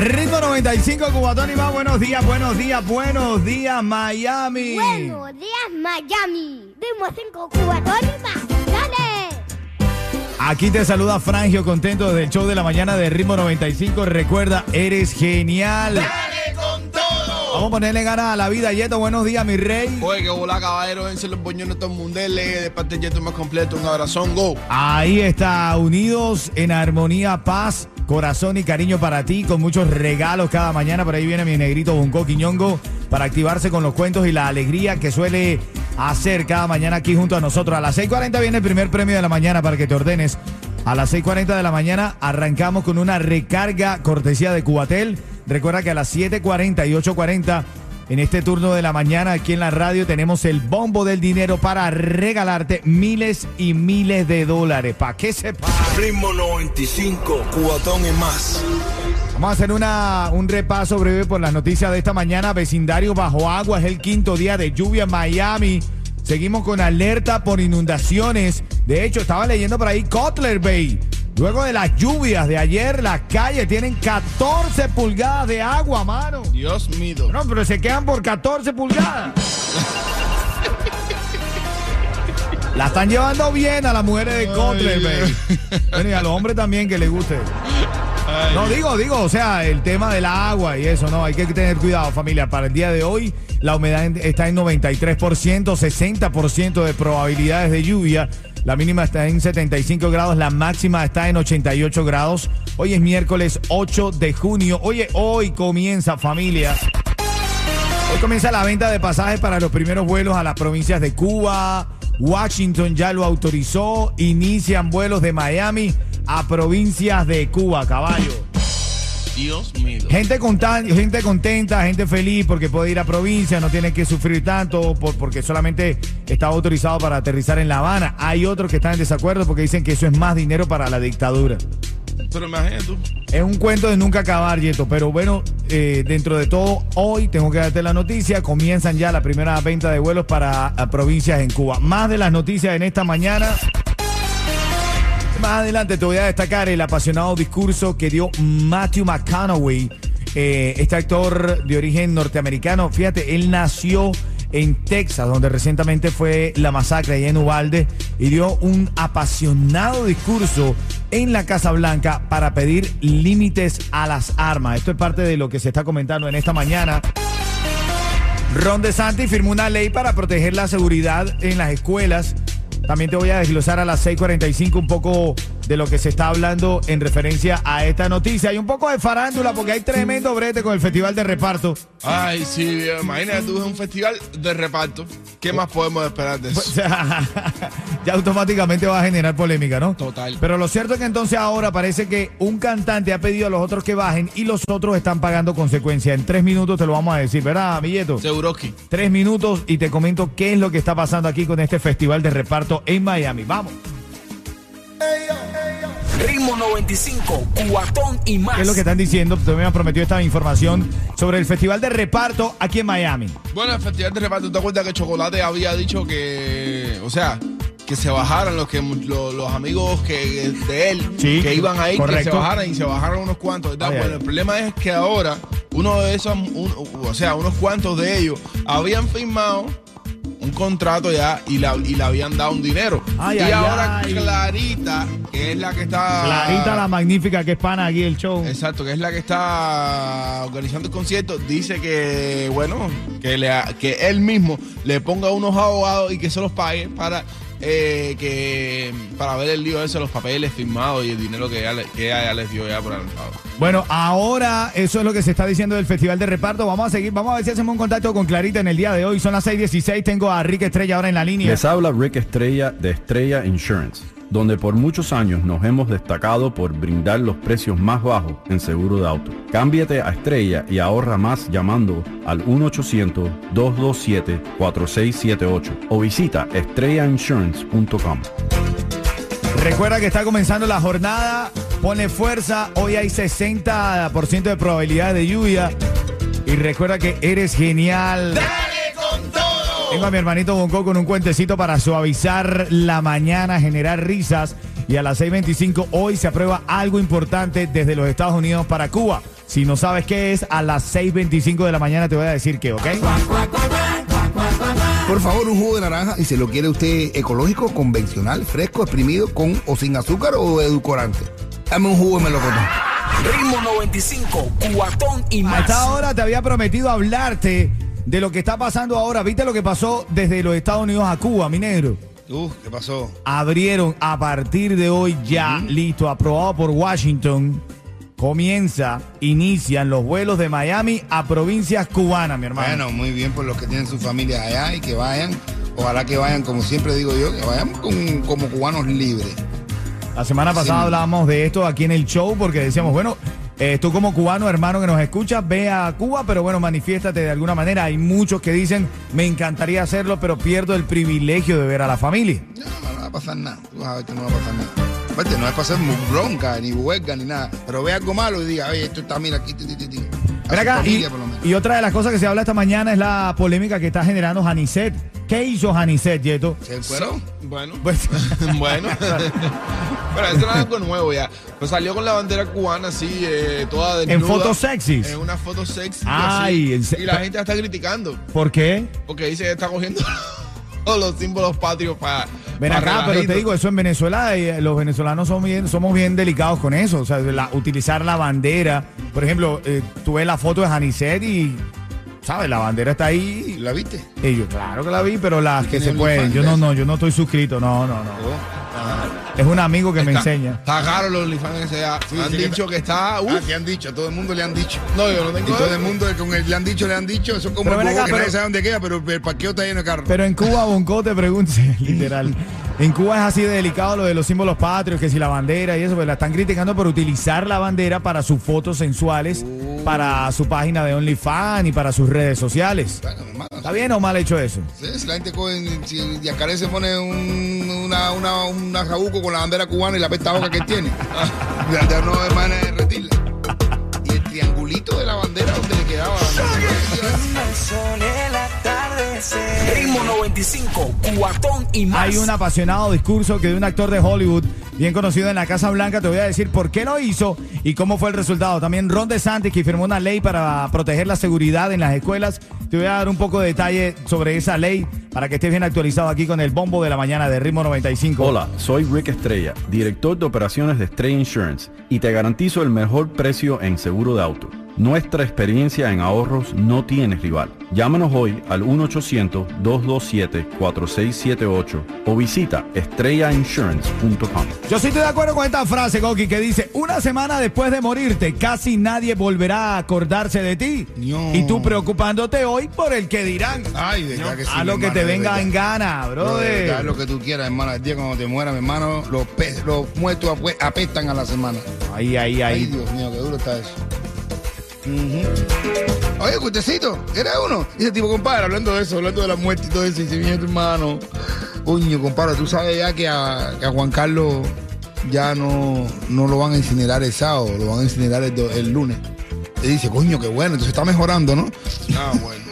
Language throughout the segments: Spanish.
Ritmo 95, Cubatón y más. Buenos días, buenos días, buenos días, Miami. Buenos días, Miami. Dimos cinco cubatones más. ¡Dale! Aquí te saluda Frangio, contento desde el show de la mañana de Ritmo 95. Recuerda, eres genial. ¡Dale! Vamos a ponerle ganas a la vida, Yeto. Buenos días, mi rey. Oye, que hola, caballero. Vense los boñones todo el mundo. De parte del Yeto más completo. Un abrazón, go. Ahí está, unidos en armonía, paz, corazón y cariño para ti, con muchos regalos cada mañana. Por ahí viene mi negrito Bunco Quiñongo para activarse con los cuentos y la alegría que suele hacer cada mañana aquí junto a nosotros. A las 6:40 viene el primer premio de la mañana para que te ordenes. A las 6:40 de la mañana arrancamos con una recarga cortesía de Cubatel. Recuerda que a las 7:40 y 8:40 en este turno de la mañana aquí en la radio tenemos el bombo del dinero para regalarte miles y miles de dólares. ¿Para qué sepa? Ritmo 95, cubatón y más. Vamos a hacer una, un repaso breve por las noticias de esta mañana. Vecindario bajo agua es el quinto día de lluvia en Miami. Seguimos con alerta por inundaciones. De hecho, estaba leyendo por ahí Cutler Bay. Luego de las lluvias de ayer, las calles tienen 14 pulgadas de agua, mano. Dios mío. No, pero se quedan por 14 pulgadas. La están llevando bien a las mujeres de Cutler Bay. Bueno, y a los hombres también que les guste. No, digo, digo, o sea, el tema del agua y eso, no, hay que tener cuidado, familia. Para el día de hoy, la humedad está en 93%, 60% de probabilidades de lluvia. La mínima está en 75 grados, la máxima está en 88 grados. Hoy es miércoles 8 de junio. Oye, hoy comienza, familia. Hoy comienza la venta de pasajes para los primeros vuelos a las provincias de Cuba. Washington ya lo autorizó. Inician vuelos de Miami a provincias de Cuba, caballo. Dios mío. Gente, contan- gente contenta, gente feliz porque puede ir a provincia, no tiene que sufrir tanto por- porque solamente estaba autorizado para aterrizar en La Habana. Hay otros que están en desacuerdo porque dicen que eso es más dinero para la dictadura. Pero imagínate tú. Es un cuento de nunca acabar, Yeto. Pero bueno, eh, dentro de todo, hoy tengo que darte la noticia. Comienzan ya la primera venta de vuelos para provincias en Cuba. Más de las noticias en esta mañana. Más adelante te voy a destacar el apasionado discurso que dio Matthew McConaughey, eh, este actor de origen norteamericano. Fíjate, él nació en Texas, donde recientemente fue la masacre allá en Uvalde, y dio un apasionado discurso en la Casa Blanca para pedir límites a las armas. Esto es parte de lo que se está comentando en esta mañana. Ron DeSantis firmó una ley para proteger la seguridad en las escuelas. También te voy a desglosar a las 6:45 un poco de lo que se está hablando en referencia a esta noticia. Hay un poco de farándula porque hay tremendo brete con el festival de reparto. Ay, sí, viejo. imagínate tú, es un festival de reparto. ¿Qué más podemos esperar de eso? ya automáticamente va a generar polémica, ¿no? Total. Pero lo cierto es que entonces ahora parece que un cantante ha pedido a los otros que bajen y los otros están pagando consecuencias. En tres minutos te lo vamos a decir, ¿verdad, Milleto? Seguroski. Tres minutos y te comento qué es lo que está pasando aquí con este festival de reparto en Miami. Vamos. Ritmo 95, cuatón y más. ¿Qué es lo que están diciendo? Tú me has prometido esta información sobre el festival de reparto aquí en Miami. Bueno, el festival de reparto, ¿te acuerdas que Chocolate había dicho que, o sea, que se bajaran los que lo- los amigos que de él Sí, que iban ahí, que se correcto. bajaran y se bajaron unos cuantos, ¿verdad? Ay, bueno, ay. el problema es que ahora uno de esos, un- o sea, unos cuantos de ellos habían firmado un contrato ya y, la, y le habían dado un dinero. Ay, y ay, ahora ay. Clarita, que es la que está... Clarita la magnífica que es pana aquí el show. Exacto, que es la que está organizando el concierto, dice que, bueno, que, le, que él mismo le ponga unos abogados y que se los pague para eh, que para ver el lío ese, los papeles firmados y el dinero que ella, que ella les dio ya por adelantado. Bueno, ahora eso es lo que se está diciendo del Festival de Reparto. Vamos a seguir, vamos a ver si hacemos un contacto con Clarita en el día de hoy. Son las 6:16. Tengo a Rick Estrella ahora en la línea. Les habla Rick Estrella de Estrella Insurance. Donde por muchos años nos hemos destacado por brindar los precios más bajos en seguro de auto. Cámbiate a Estrella y ahorra más llamando al 1-800-227-4678 o visita estrellainsurance.com. Recuerda que está comenzando la jornada. Pone fuerza. Hoy hay 60% de probabilidad de lluvia. Y recuerda que eres genial. Tengo a mi hermanito Bonco con un cuentecito para suavizar la mañana, generar risas. Y a las 6.25 hoy se aprueba algo importante desde los Estados Unidos para Cuba. Si no sabes qué es, a las 6.25 de la mañana te voy a decir qué, ¿ok? Por favor, un jugo de naranja y se lo quiere usted ecológico, convencional, fresco, exprimido, con o sin azúcar o edulcorante. Dame un jugo de melocotón. Ritmo 95, cuatón y más. esta hora te había prometido hablarte de lo que está pasando ahora. ¿Viste lo que pasó desde los Estados Unidos a Cuba, mi negro? Uf, ¿qué pasó? Abrieron a partir de hoy ya, listo, aprobado por Washington. Comienza, inician los vuelos de Miami a provincias cubanas, mi hermano. Bueno, muy bien por los que tienen sus familias allá y que vayan. Ojalá que vayan, como siempre digo yo, que vayan con- como cubanos libres. La semana pasada Sí. hablábamos de esto aquí en el show porque decíamos, bueno, eh, tú como cubano, hermano que nos escuchas, ve a Cuba, pero bueno, manifiéstate de alguna manera. Hay muchos que dicen, me encantaría hacerlo, pero pierdo el privilegio de ver a la familia. No, no va a pasar nada. Tú vas a ver que no va a pasar nada. Aparte, no es para hacer bronca, ni huelga, ni nada. Pero ve algo malo y diga, oye, esto está, mira, aquí, ti, ti, ti, acá, y, familia, por lo menos. y otra de las cosas que se habla esta mañana es la polémica que está generando Janicet. ¿Qué hizo Janicet, Yeto? ¿Se fueron? Bueno, Pues, bueno. Pero eso no es algo nuevo ya. Pues salió con la bandera cubana así, eh, toda desnuda. En fotos sexys. En una foto sexy. Ay, en así. se- Y la gente la está criticando. ¿Por qué? Porque dice que está cogiendo todos los símbolos patrios para. Ven acá, pero te digo, eso en Venezuela, eh, los venezolanos somos bien, somos bien delicados con eso. O sea, la- utilizar la bandera. Por ejemplo, eh, tú ves la foto de Janicet y, ¿sabes? La bandera está ahí. ¿La viste? Y yo, claro que la vi, pero las que se pueden. Yo no, no, yo no estoy suscrito. No, no, no. Es un amigo que me enseña. Está caro los OnlyFans ese ya. Sí, Han sí que dicho que está. Ah, Uf. que han dicho, a todo el mundo le han dicho. No, yo no Y tengo. todo el mundo con el le han dicho, le han dicho, eso es como Pero el ven acá, que pero- nadie sabe dónde queda, pero el parqueo está lleno de carros. Pero en Cuba, Bonco, te pregunto, literal. En Cuba es así de delicado lo de los símbolos patrios, que si la bandera y eso, pues la están criticando por utilizar la bandera para sus fotos sensuales, para su página de OnlyFans y para sus redes sociales. Bueno, hermano, ¿Está bien o mal hecho eso? sí, si la gente coge, si Yacaré se pone un, una, una, un jabuco con la bandera cubana y la pesta boca que él tiene, ya, ya no hay manera de derretirla. Y el triangulito de la bandera donde le quedaba. Ritmo 95, cuatón y más. Hay un apasionado discurso que de un actor de Hollywood, bien conocido en la Casa Blanca, te voy a decir por qué lo hizo y cómo fue el resultado. También Ron DeSantis, que firmó una ley para proteger la seguridad en las escuelas. Te voy a dar un poco de detalle sobre esa ley para que estés bien actualizado aquí con el bombo de la mañana de Ritmo 95. Hola, soy Rick Estrella, director de operaciones de Estrella Insurance y te garantizo el mejor precio en seguro de auto. Nuestra experiencia en ahorros no tiene rival. Llámanos hoy al 1-800-227-4678 o visita estrellainsurance.com. Yo sí estoy de acuerdo con esta frase, Coqui, que dice, una semana después de morirte, casi nadie volverá a acordarse de ti. No. Y tú preocupándote hoy por el que dirán. Ay, de verdad que sí. a lo que te venga verdad. en gana, brother. verdad, lo que tú quieras, hermano. El día cuando te mueras, mi hermano, los, pe- los muertos apestan a la semana. Ahí, ahí, Ay, ahí. Dios mío, qué duro está eso. Oye, Cutecito, ¿eres uno? Y ese tipo, compadre, hablando de eso, hablando de la muerte y todo eso, y hermano, coño, compadre, tú sabes ya que a, Juan Carlos ya no, no lo van a incinerar el sábado, lo van a incinerar el, el lunes. Y dice, coño, qué bueno, entonces está mejorando, ¿no? Ah, bueno.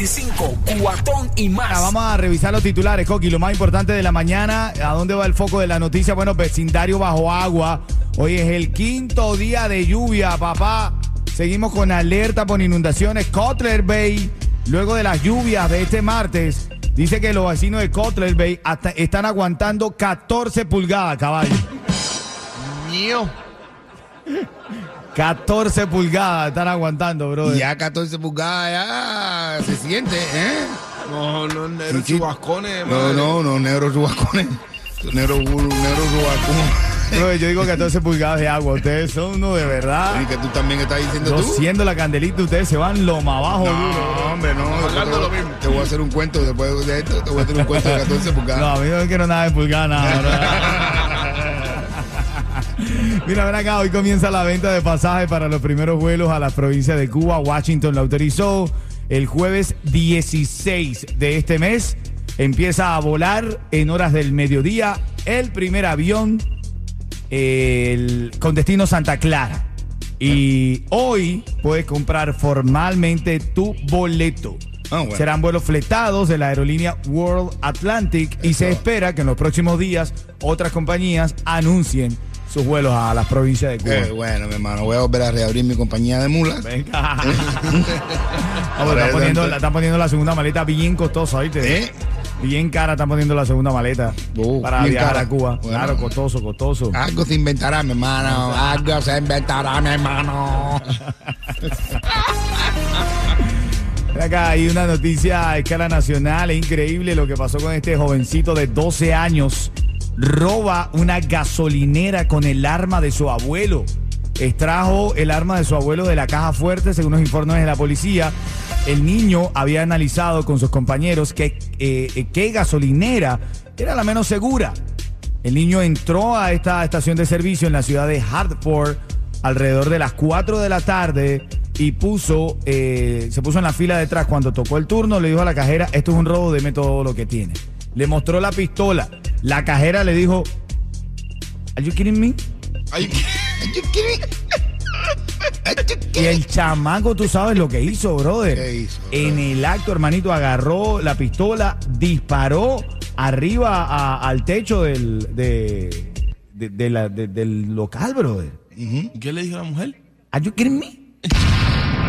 25, cuatón y más. Ahora vamos a revisar los titulares, Coqui. Lo más importante de la mañana, ¿a dónde va el foco de la noticia? Bueno, vecindario bajo agua. Hoy es el quinto día de lluvia, papá. Seguimos con alerta por inundaciones. Cutler Bay, luego de las lluvias de este martes, dice que los vecinos de Cutler Bay están aguantando 14 pulgadas, caballo. Mío. 14 pulgadas están aguantando, bro. Ya 14 pulgadas ya se siente, ¿eh? No, no, negros Sí, sí. chubascones, No, madre. no, no, negros chubascones. Negros negro chubascones. No, yo digo 14 pulgadas de agua. Ustedes son uno de verdad. Y que tú también estás diciendo Yo tú. siendo la candelita, ustedes se van lo más abajo. duro. No, hombre, no. Hablando te, lo mismo. te voy a hacer un cuento después de esto. Te voy a hacer un cuento de 14 No, pulgadas. a mí no quiero nada de pulgada, nada. Mira, ven acá, hoy comienza la venta de pasajes para los primeros vuelos a las provincias de Cuba. Washington lo autorizó el jueves 16 de este mes. Empieza a volar en horas del mediodía el primer avión el- con destino Santa Clara. Y hoy puedes comprar formalmente tu boleto. Ah, bueno. Serán vuelos fletados de la aerolínea World Atlantic y se espera que en los próximos días otras compañías anuncien sus vuelos a las provincias de Cuba. Eh, bueno, mi hermano, voy a volver a reabrir mi compañía de mulas. Venga. Están poniendo, la, están poniendo la segunda maleta bien costosa, ¿oíste? ¿Eh? Bien cara están poniendo la segunda maleta Oh, para viajar cara. a Cuba. Bueno. Claro, costoso, costoso. Algo se inventará, mi hermano. Algo se inventará, mi hermano. Acá hay una noticia a escala nacional, es increíble lo que pasó con este jovencito de 12 años. Roba una gasolinera con el arma de su abuelo. Extrajo el arma de su abuelo de la caja fuerte, según los informes de la policía. El niño había analizado con sus compañeros que, eh, qué gasolinera era la menos segura. El niño entró a esta estación de servicio en la ciudad de Hartford alrededor de las 4 de la tarde y puso, eh, se puso en la fila detrás. Cuando tocó el turno, le dijo a la cajera, esto es un robo, deme todo lo que tiene. Le mostró la pistola. La cajera le dijo, ¿Are you kidding me? Ay, Y el chamaco, tú sabes lo que hizo, brother. ¿Qué hizo, En el acto, hermanito, agarró la pistola, disparó arriba a- al techo del, de, de- de la- de- del local, brother. ¿Qué le dijo la mujer? ¿Are you kidding me?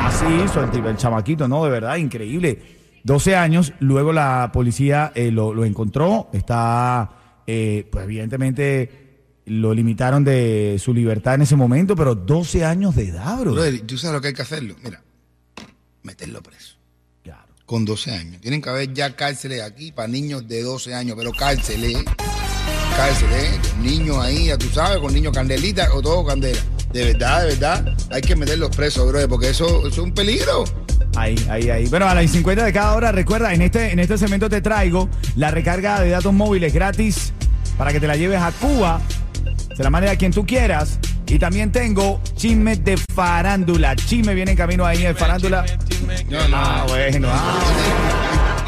Así hizo el, el chamaquito, ¿no? De verdad, increíble. 12 años, luego la policía eh, lo, lo encontró, está, eh, pues evidentemente lo limitaron de su libertad en ese momento, pero 12 años de edad, bro. Brother, ¿tú sabes lo que hay que hacerlo? Mira, meterlo preso. Claro. Con 12 años. Tienen que haber ya cárceles aquí para niños de 12 años, pero cárceles. Cárceles, con niños ahí, ya tú sabes, con niños candelita o todo candela. De verdad, de verdad, hay que meterlos presos, brother, porque eso, eso es un peligro. Ahí, ahí, ahí. Bueno, a las 50 de cada hora, recuerda, en este, en este segmento te traigo la recarga de datos móviles gratis para que te la lleves a Cuba. Se la mandes a quien tú quieras. Y también tengo chisme de farándula. Chisme viene en camino ahí de farándula. No, no. Ah, bueno. ah.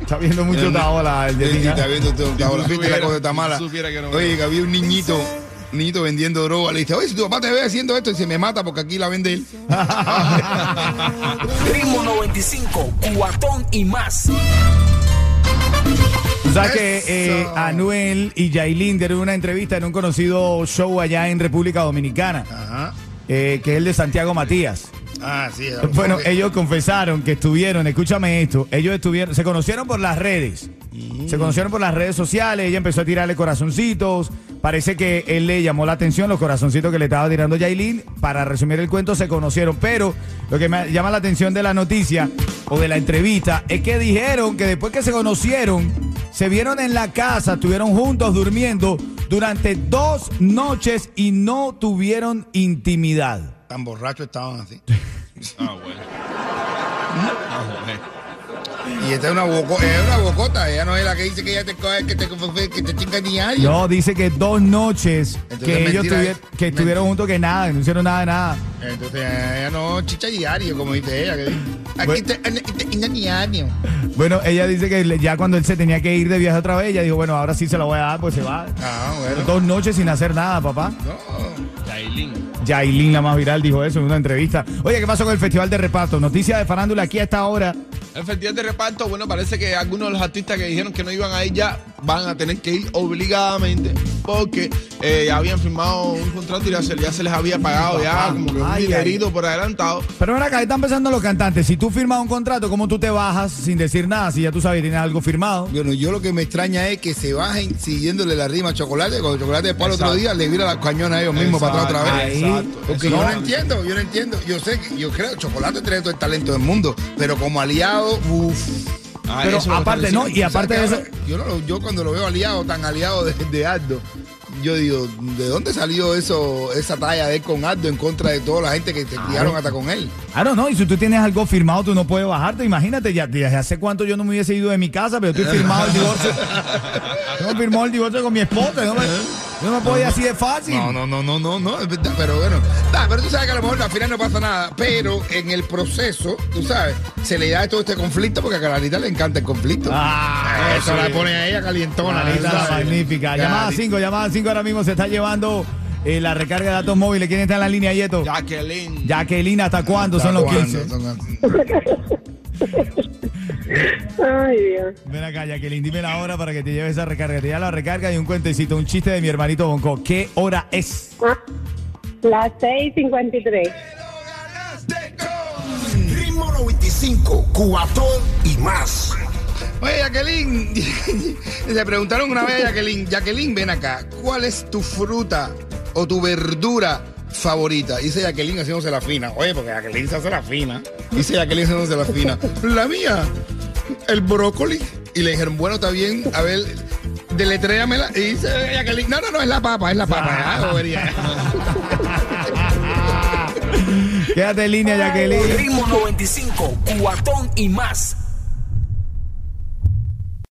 Está viendo mucho taola el de Tina. está viendo Viste la cosa está mala. Oye, había un niñito, niñito vendiendo droga. Le dice, oye, si tu papá te ve haciendo esto, y se me mata porque aquí la vende él. Ritmo 95, cuatón y más. Tú sabes que eh. Anuel y Yailin dieron una entrevista en un conocido show allá en República Dominicana, Ajá. eh, que es el de Santiago Matías. Ah, sí. Bueno, ellos confesaron que estuvieron, escúchame esto, ellos estuvieron, se conocieron por las redes. Se conocieron por las redes sociales, ella empezó a tirarle corazoncitos. Parece que él le llamó la atención los corazoncitos que le estaba tirando Yailin. Para resumir el cuento, se conocieron. Pero lo que me llama la atención de la noticia o de la entrevista es que dijeron que después que se conocieron, se vieron en la casa, estuvieron juntos durmiendo durante dos noches y no tuvieron intimidad. Tan borrachos estaban así. Ah, bueno. Ah, bueno. Y esta es una, boco- es una bocota. Ella no es la que dice que ella te coge, que te, que te chinga diario. No, dice que dos noches Entonces, que ellos mentira, es- que estuvieron juntos que nada, que no hicieron nada de nada. Entonces ella no chicha diario, como dice ella. Que aquí Bueno. te, te, te- te- diario. Bueno, ella dice que ya cuando él se tenía que ir de viaje otra vez, ella dijo, bueno, ahora sí se la voy a dar, pues se va. Ah, bueno. Dos noches sin hacer nada, papá. No. Yailin. Yailin, la más viral, dijo eso en una entrevista. Oye, ¿qué pasó con el Festival de Reparto? Noticia de farándula aquí a esta hora. El festival de reparto, bueno, parece que algunos de los artistas que dijeron que no iban a ir ya van a tener que ir obligadamente porque eh, ya habían firmado un contrato y ya se, ya se les había pagado ya como que un Ay, ay. dinerito por adelantado. Pero ven acá, están pensando los cantantes. Si tú firmas un contrato, ¿cómo tú te bajas sin decir nada? Si ya tú sabes, tienes algo firmado. Bueno, yo lo que me extraña es que se bajen siguiéndole la rima a Chocolate. Cuando Chocolate después al otro día le vira la cañona a ellos mismos para atrás otra vez. Exacto. Porque yo no entiendo, yo no entiendo. Yo sé que, yo creo, Chocolate tiene todo el talento del mundo, pero como aliado, uff. Ah, Pero aparte, no, y aparte de eso, Yo, no lo- yo cuando lo veo aliado, tan aliado de, de Aldo, yo digo, ¿de dónde salió eso, esa talla de él con Aldo en contra de toda la gente que te criaron hasta con él? Claro, no, y si tú tienes algo firmado, tú no puedes bajarte. Imagínate, ya desde hace cuánto yo no me hubiese ido de mi casa, pero estoy firmado el divorcio. Yo me firmó el divorcio con mi esposa. No yo no me puedo ir así de fácil. No, no, no, no, no, no, es verdad, pero bueno. Da, pero tú sabes que a lo mejor al final no pasa nada, pero en el proceso, tú sabes, se le da todo este conflicto porque a Clarita le encanta el conflicto. Ah, eso sí. la pone a ella calientona. Tú sabes. magnífica. Llamada Clarita. 5, llamada 5 ahora mismo se está llevando eh, la recarga de datos móviles. ¿Quién está en la línea, Yeto? Jacqueline. Jacqueline, ¿hasta cuándo son los ¿Cuándo? 15? Son- Ay, Dios. Ven acá, Jacqueline, dime la hora para que te lleves esa recarga. Te lleva la recarga y un cuentecito, un chiste de mi hermanito Bonco. ¿Qué hora es? Ah, las 6.53. Ritmo 95, cuatón y más. Oye, Jacqueline, le preguntaron una vez a Jacqueline, Jacqueline, ven acá, ¿cuál es tu fruta o tu verdura favorita? Dice Jacqueline haciéndose la fina. Oye, porque Jacqueline se hace la fina. Dice Jacqueline haciéndose la fina. La mía, el brócoli. Y le dijeron, bueno, está bien, a ver, deletréamela. Y dice no, no, no, es la papa, es la papa. Ah, bobería. Quédate en línea, Jacqueline. Ritmo 95, cuatón y más.